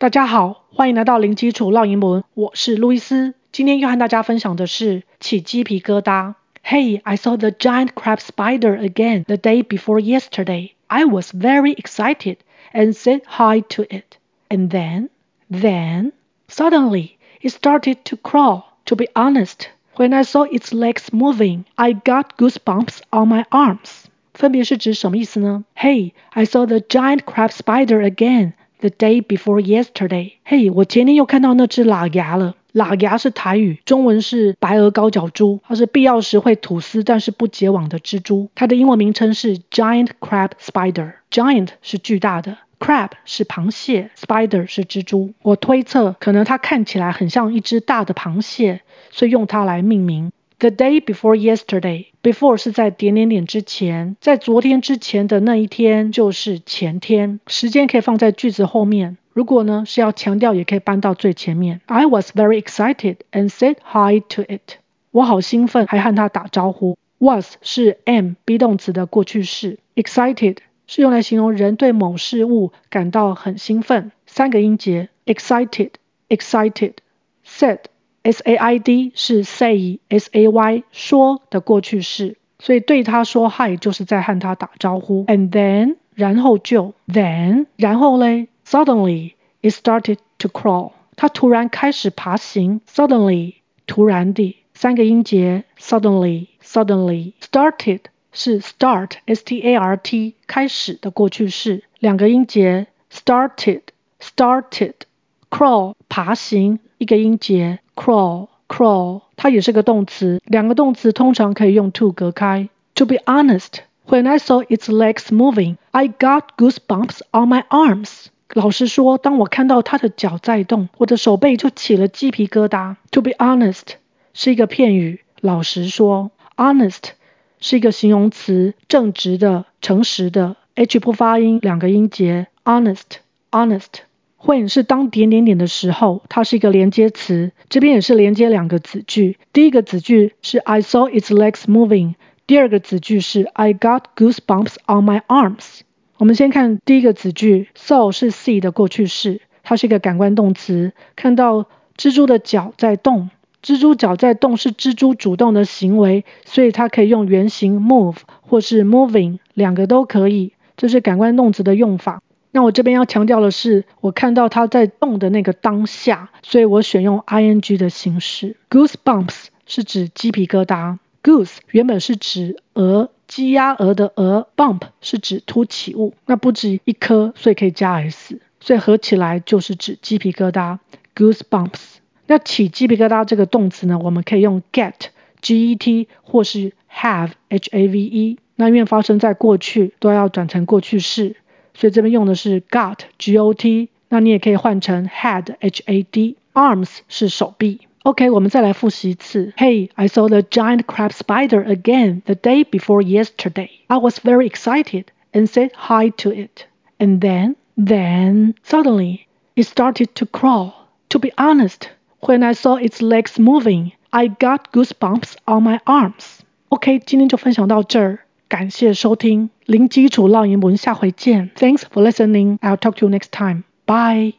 大家好，欢迎来到零基础绕英文，我是路易斯。今天要和大家分享的是起鸡皮疙瘩。Hey, I saw the giant crab spider again the day before yesterday. I was very excited and said hi to it. And then, then, suddenly it started to crawl. To be honest, when I saw its legs moving, I got goosebumps on my arms. 分别是指什么意思呢？Hey, I saw the giant crab spider again. The day before yesterday，嘿我前天又看到那只喇牙了。喇牙是台语，中文是白额高脚蛛，它是必要时会吐丝但是不结网的蜘蛛。它的英文名称是 Giant Crab Spider。Giant 是巨大的，Crab 是螃蟹，Spider 是蜘蛛。我推测可能它看起来很像一只大的螃蟹，所以用它来命名。The day before yesterday, before 是在点点点之前，在昨天之前的那一天就是前天。时间可以放在句子后面，如果呢是要强调，也可以搬到最前面。I was very excited and said hi to it。我好兴奋，还和他打招呼。Was 是 am be 动词的过去式，excited 是用来形容人对某事物感到很兴奋。三个音节，excited, excited, said。S A I D 是 say S A Y 说的过去式，所以对他说 hi 就是在和他打招呼。And then 然后就 then 然后嘞，suddenly it started to crawl，它突然开始爬行。Suddenly 突然地，三个音节 suddenly suddenly started 是 start S T A R T 开始的过去式，两个音节 started started crawl 爬行一个音节。Crawl, crawl，它也是个动词。两个动词通常可以用 to 隔开。To be honest, when I saw its legs moving, I got goosebumps on my arms. 老实说，当我看到它的脚在动，我的手背就起了鸡皮疙瘩。To be honest 是一个片语，老实说。Honest 是一个形容词，正直的、诚实的。H 不发音，两个音节。Honest, honest。When 是当点点点的时候，它是一个连接词，这边也是连接两个子句。第一个子句是 I saw its legs moving，第二个子句是 I got goosebumps on my arms。我们先看第一个子句，saw 是 see 的过去式，它是一个感官动词，看到蜘蛛的脚在动，蜘蛛脚在动是蜘蛛主动的行为，所以它可以用原形 move 或是 moving，两个都可以，这是感官动词的用法。那我这边要强调的是，我看到它在动的那个当下，所以我选用 ing 的形式。Goosebumps 是指鸡皮疙瘩，goose 原本是指鹅，鸡鸭鹅的鹅，bump 是指凸起物，那不止一颗，所以可以加 s，所以合起来就是指鸡皮疙瘩。Goosebumps。那起鸡皮疙瘩这个动词呢，我们可以用 get，G-E-T 或是 have，H-A-V-E。那因为发生在过去，都要转成过去式。所以这边用的是 got g o t，那你也可以换成 had h a d。arms 是手臂。OK，我们再来复习一次。Hey, I saw the giant crab spider again the day before yesterday. I was very excited and said hi to it. And then, then suddenly it started to crawl. To be honest, when I saw its legs moving, I got goosebumps on my arms. OK，今天就分享到这儿。 感谢收听，零基础绕英文，下回见。Thanks for listening. I'll talk to you next time. Bye.